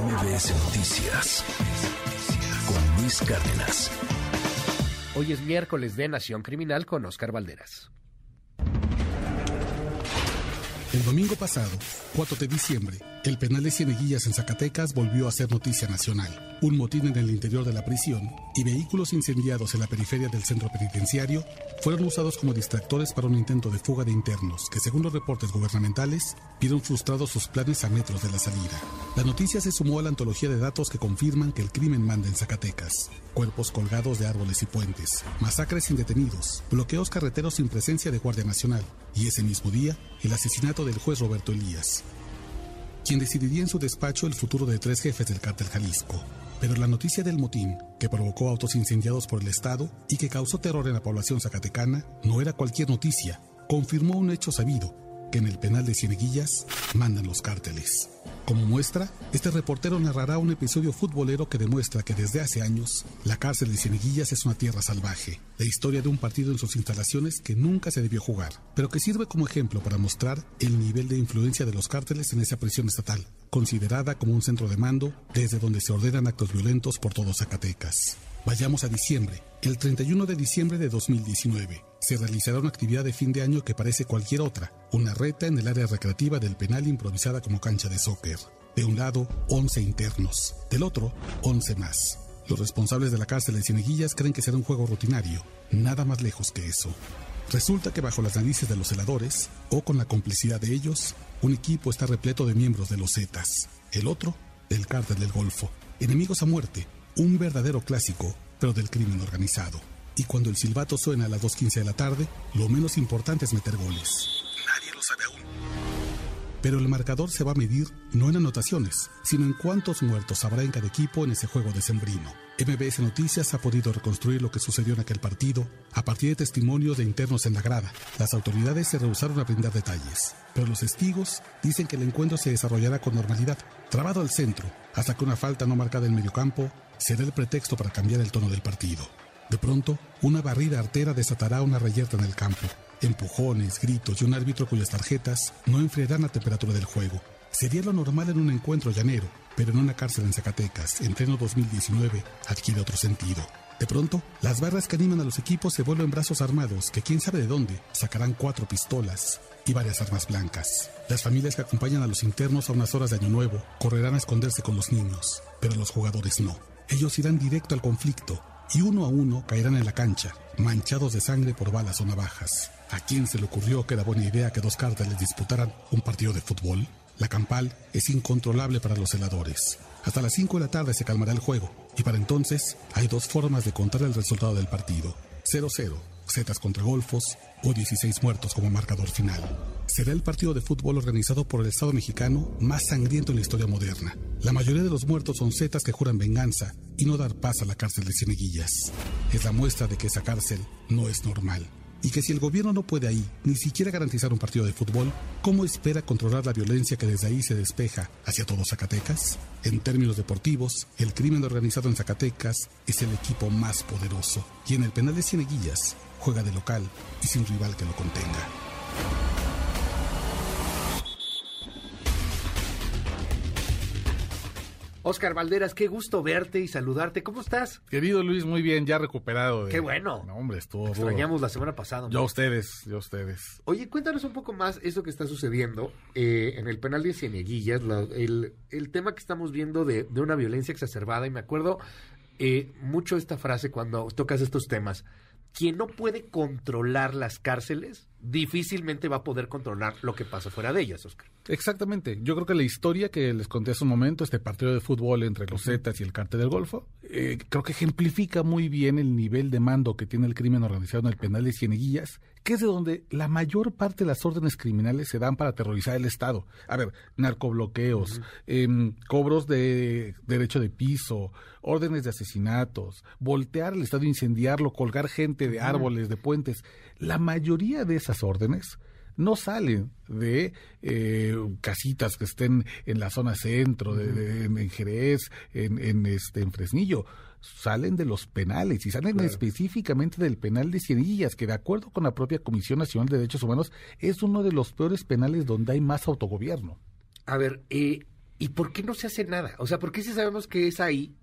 MBS Noticias con Luis Cárdenas. Hoy es miércoles de Nación Criminal con Oscar Valderas. El domingo pasado, 4 de diciembre, el penal de Cieneguillas en Zacatecas volvió a ser noticia nacional. Un motín en el interior de la prisión y vehículos incendiados en la periferia del centro penitenciario fueron usados como distractores para un intento de fuga de internos que, según los reportes gubernamentales, vieron frustrados sus planes a metros de la salida. La noticia se sumó a la antología de datos que confirman que el crimen manda en Zacatecas. Cuerpos colgados de árboles y puentes, masacres sin detenidos, bloqueos carreteros sin presencia de Guardia Nacional y ese mismo día, el asesinato del juez Roberto Elías, quien decidiría en su despacho el futuro de tres jefes del cártel Jalisco. Pero la noticia del motín, que provocó autos incendiados por el Estado y que causó terror en la población zacatecana, no era cualquier noticia, confirmó un hecho sabido, que en el penal de Cieneguillas mandan los cárteles. Como muestra, este reportero narrará un episodio futbolero que demuestra que desde hace años la cárcel de Cieneguillas es una tierra salvaje, la historia de un partido en sus instalaciones que nunca se debió jugar, pero que sirve como ejemplo para mostrar el nivel de influencia de los cárteles en esa prisión estatal, considerada como un centro de mando desde donde se ordenan actos violentos por todo Zacatecas. Vayamos a diciembre. El 31 de diciembre de 2019 se realizará una actividad de fin de año que parece cualquier otra, una reta en el área recreativa del penal improvisada como cancha de soccer. De un lado, 11 internos, del otro, 11 más. Los responsables de la cárcel de Cieneguillas creen que será un juego rutinario, nada más lejos que eso. Resulta que bajo las narices de los celadores, o con la complicidad de ellos, un equipo está repleto de miembros de los Zetas, el otro, del cártel del Golfo. Enemigos a muerte, un verdadero clásico, pero del crimen organizado. Y cuando el silbato suena a las 2.15 de la tarde, lo menos importante es meter goles. Nadie lo sabe aún. Pero el marcador se va a medir no en anotaciones, sino en cuántos muertos habrá en cada equipo en ese juego de sembrino. MBS Noticias ha podido reconstruir lo que sucedió en aquel partido a partir de testimonios de internos en la grada. Las autoridades se rehusaron a brindar detalles, pero los testigos dicen que el encuentro se desarrollará con normalidad, trabado al centro, hasta que una falta no marcada en mediocampo será el pretexto para cambiar el tono del partido. De pronto, una barrida artera desatará una reyerta en el campo. Empujones, gritos y un árbitro cuyas tarjetas no enfriarán la temperatura del juego. Sería lo normal en un encuentro llanero, pero en una cárcel en Zacatecas, en pleno 2019, adquiere otro sentido. De pronto, las barras que animan a los equipos se vuelven brazos armados que quién sabe de dónde sacarán cuatro pistolas y varias armas blancas. Las familias que acompañan a los internos a unas horas de Año Nuevo correrán a esconderse con los niños, pero los jugadores no. Ellos irán directo al conflicto y uno a uno caerán en la cancha, manchados de sangre por balas o navajas. ¿A quién se le ocurrió que era buena idea que dos cárteles disputaran un partido de fútbol? La campal es incontrolable para los heladores. Hasta las 5 de la tarde se calmará el juego y para entonces hay dos formas de contar el resultado del partido. 0-0, Zetas contra Golfos o 16 muertos como marcador final. Será el partido de fútbol organizado por el Estado mexicano más sangriento en la historia moderna. La mayoría de los muertos son Zetas que juran venganza y no dar paz a la cárcel de Cieneguillas. Es la muestra de que esa cárcel no es normal y que si el gobierno no puede ahí ni siquiera garantizar un partido de fútbol, ¿cómo espera controlar la violencia que desde ahí se despeja hacia todos Zacatecas? En términos deportivos, el crimen organizado en Zacatecas es el equipo más poderoso y en el penal de Cieneguillas juega de local y sin rival que lo contenga. Oscar Valderas, qué gusto verte y saludarte. ¿Cómo estás? Querido Luis, muy bien, ya recuperado. De... Qué bueno. No, hombre, estuvo Extrañamos la semana pasada. Yo a ustedes, yo a ustedes. Oye, cuéntanos un poco más eso que está sucediendo eh, en el penal de Cieneguillas, la, el, el, tema que estamos viendo de, de, una violencia exacerbada. Y me acuerdo eh, mucho esta frase cuando tocas estos temas. Quien no puede controlar las cárceles, difícilmente va a poder controlar lo que pasa fuera de ellas, Oscar. Exactamente. Yo creo que la historia que les conté hace un momento, este partido de fútbol entre los Zetas y el Cártel del Golfo, eh, creo que ejemplifica muy bien el nivel de mando que tiene el crimen organizado en el penal de Cieneguillas, que es de donde la mayor parte de las órdenes criminales se dan para aterrorizar el Estado. A ver, narcobloqueos, uh -huh. eh, cobros de derecho de piso, órdenes de asesinatos, voltear el Estado, incendiarlo, colgar gente de árboles, de puentes. La mayoría de esas órdenes no salen de eh, casitas que estén en la zona centro, de, de, en Jerez, en, en, este, en Fresnillo. Salen de los penales y salen claro. específicamente del penal de Cienillas, que de acuerdo con la propia Comisión Nacional de Derechos Humanos es uno de los peores penales donde hay más autogobierno. A ver, eh, ¿Y por qué no se hace nada? O sea, ¿por qué si sabemos que es ahí?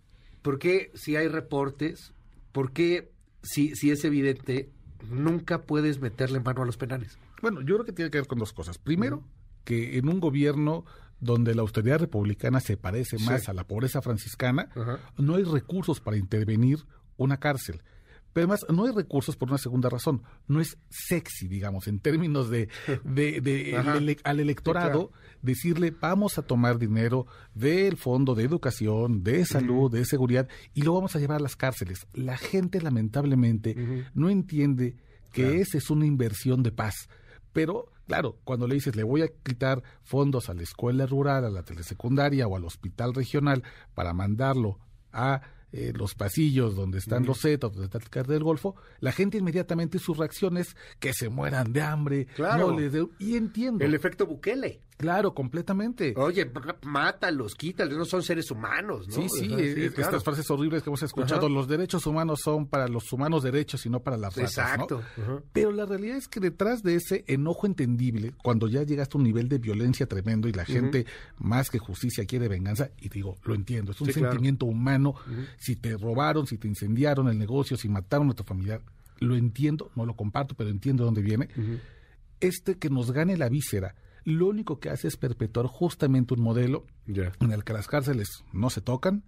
¿Por qué si hay reportes? ¿Por qué si, si es evidente nunca puedes meterle mano a los penales? Bueno, yo creo que tiene que ver con dos cosas. Primero, que en un gobierno donde la austeridad republicana se parece más a la pobreza franciscana, no hay recursos para intervenir una cárcel. Pero además no hay recursos por una segunda razón. No es sexy, digamos, en términos de, de, al electorado decirle vamos a tomar dinero del fondo de educación, de salud, de seguridad y lo vamos a llevar a las cárceles. La gente lamentablemente no entiende que esa es una inversión de paz. Pero, claro, cuando le dices, le voy a quitar fondos a la escuela rural, a la telesecundaria o al hospital regional para mandarlo a eh, los pasillos donde están los zetas, donde está el cartel del Golfo, la gente inmediatamente sus reacciones que se mueran de hambre, claro. no les y entiendo. El efecto Bukele. Claro, completamente. Oye, mátalos, quítalos, no son seres humanos, ¿no? Sí, sí, estas frases horribles que hemos escuchado, los derechos humanos son para los humanos derechos y no para las razas, Exacto. Pero la realidad es que detrás de ese enojo entendible, cuando ya llegaste a un nivel de violencia tremendo y la gente más que justicia quiere venganza, y digo, lo entiendo, es un sentimiento humano, si te robaron, si te incendiaron el negocio, si mataron a tu familiar, lo entiendo, no lo comparto, pero entiendo de dónde viene. Este que nos gane la víscera, lo único que hace es perpetuar justamente un modelo en el que las cárceles no se tocan,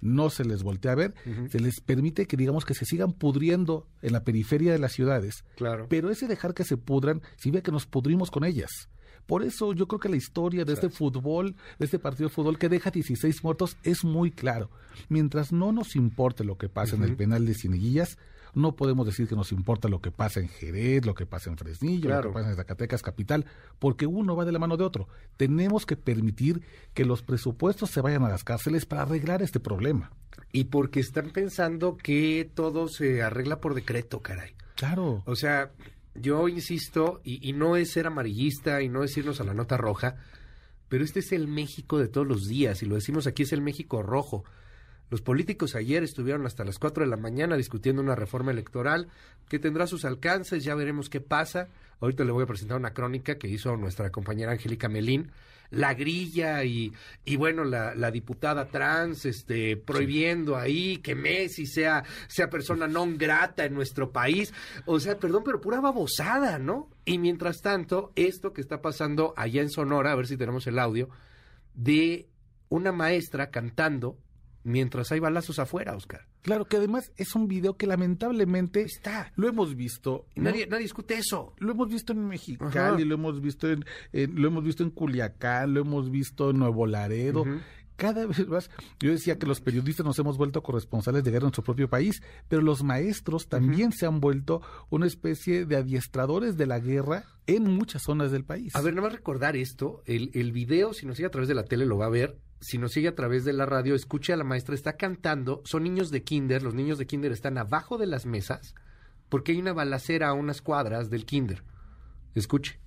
no se les voltea a ver, se les permite que digamos que se sigan pudriendo en la periferia de las ciudades, claro. pero ese dejar que se pudran ve que nos pudrimos con ellas. Por eso yo creo que la historia de este fútbol, de este partido de fútbol que deja 16 muertos es muy claro. Mientras no nos importe lo que pasa en el penal de Cineguillas, no podemos decir que nos importa lo que pasa en Jerez, lo que pasa en Fresnillo, lo que pasa en Zacatecas capital, porque uno va de la mano de otro. Tenemos que permitir que los presupuestos se vayan a las cárceles para arreglar este problema. Y porque están pensando que todo se arregla por decreto, caray. Claro. O sea, yo insisto, y, y no es ser amarillista y no es irnos a la nota roja, pero este es el México de todos los días, y lo decimos aquí, es el México rojo. Los políticos ayer estuvieron hasta las 4 de la mañana discutiendo una reforma electoral que tendrá sus alcances, ya veremos qué pasa. Ahorita le voy a presentar una crónica que hizo nuestra compañera Angélica Melín. La grilla y, y bueno, la, la, diputada trans este, prohibiendo ahí que Messi sea, sea persona non grata en nuestro país. O sea, perdón, pero pura babosada, ¿no? Y mientras tanto, esto que está pasando allá en Sonora, a ver si tenemos el audio, de una maestra cantando mientras hay balazos afuera, Oscar. Claro, que además es un video que lamentablemente está. Lo hemos visto. ¿no? Nadie, nadie discute eso. Lo hemos visto en Mexicali, lo hemos visto en, lo hemos visto en Culiacán, lo hemos visto en Nuevo Laredo. Cada vez más, yo decía que los periodistas nos hemos vuelto corresponsales de guerra en nuestro propio país, pero los maestros también se han vuelto una especie de adiestradores de la guerra en muchas zonas del país. A ver, nada más recordar esto, el, el video, si nos sigue a través de la tele, lo va a ver, si nos sigue a través de la radio, escuche a la maestra, está cantando, son niños de kinder, los niños de kinder están abajo de las mesas porque hay una balacera a unas cuadras del kinder. Escuche.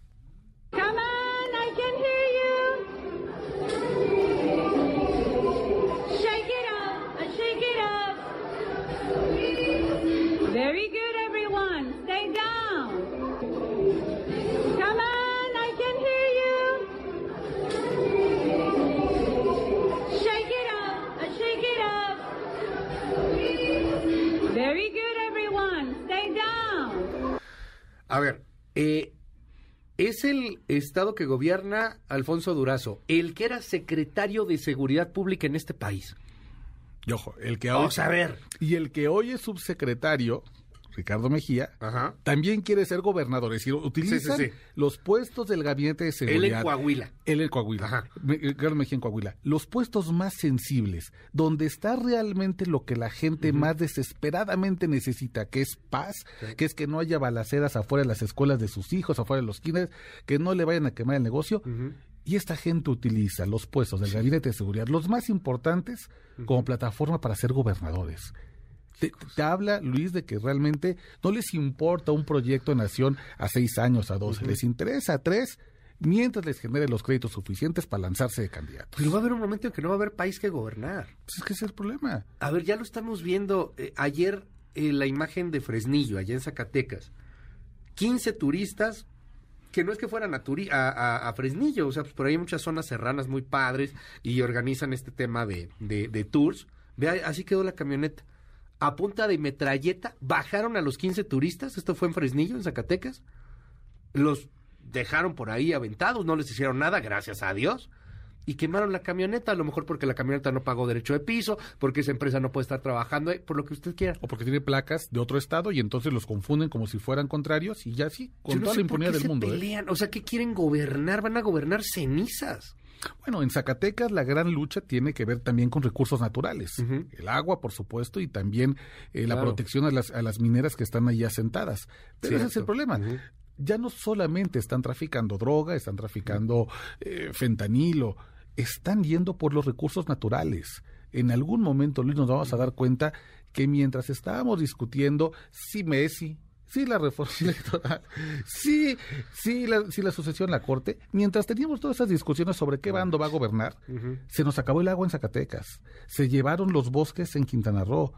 Es el estado que gobierna Alfonso Durazo, el que era secretario de Seguridad Pública en este país. Y ojo, el que Vamos a ver. Y el que hoy es subsecretario, Ricardo Mejía, Ajá. también quiere ser gobernador. Es decir, utilizan Sí, sí, sí. los puestos del gabinete de seguridad. Él en Coahuila. Él en Coahuila. Ajá. Me- Ricardo Mejía en Coahuila. Los puestos más sensibles, donde está realmente lo que la gente más desesperadamente necesita, que es paz, que es que no haya balaceras afuera de las escuelas de sus hijos, afuera de los kinders, que no le vayan a quemar el negocio. Y esta gente utiliza los puestos del gabinete de seguridad, los más importantes, como plataforma para ser gobernadores. Te, te habla, Luis, de que realmente no les importa un proyecto de nación a seis años, a doce, les interesa a tres, mientras les genere los créditos suficientes para lanzarse de candidatos. Pero va a haber un momento en que no va a haber país que gobernar. Pues es que ese es el problema. A ver, ya lo estamos viendo. eh, ayer eh, la imagen de Fresnillo, allá en Zacatecas. 15 turistas que no es que fueran a, Turi- a, a- a Fresnillo, o sea, pues por ahí hay muchas zonas serranas muy padres y organizan este tema de, de, de tours. Ve, así quedó la camioneta. A punta de metralleta, bajaron a los 15 turistas, esto fue en Fresnillo, en Zacatecas, los dejaron por ahí aventados, no les hicieron nada, gracias a Dios, y quemaron la camioneta, a lo mejor porque la camioneta no pagó derecho de piso, porque esa empresa no puede estar trabajando, ahí, por lo que usted quiera. O porque tiene placas de otro estado y entonces los confunden como si fueran contrarios y ya sí, con Yo no toda sé la por impunidad qué del se mundo. ¿eh? pelean, O sea, ¿qué quieren gobernar? Van a gobernar cenizas. Bueno, en Zacatecas la gran lucha tiene que ver también con recursos naturales. El agua, por supuesto, y también eh, la protección a las, a las mineras que están ahí asentadas. Pero ese es el problema. Ya no solamente están traficando droga, están traficando eh, fentanilo, están yendo por los recursos naturales. En algún momento, Luis, nos vamos a dar cuenta que mientras estábamos discutiendo si Messi, si la reforma electoral, si, si, la, si la sucesión la Corte, mientras teníamos todas esas discusiones sobre qué bando va a gobernar, se nos acabó el agua en Zacatecas, se llevaron los bosques en Quintana Roo,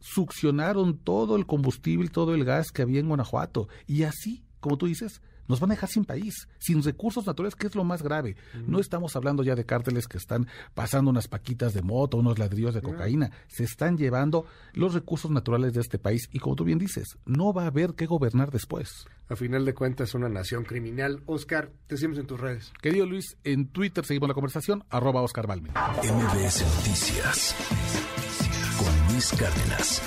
succionaron todo el combustible, todo el gas que había en Guanajuato, y así, como tú dices, nos van a dejar sin país, sin recursos naturales, que es lo más grave. No estamos hablando ya de cárteles que están pasando unas paquitas de moto, unos ladrillos de cocaína. Se están llevando los recursos naturales de este país y como tú bien dices, no va a haber que gobernar después. A final de cuentas, es una nación criminal. Oscar, te seguimos en tus redes. Querido Luis, en Twitter seguimos la conversación, arroba Oscar. MBS Noticias con Luis Cárdenas.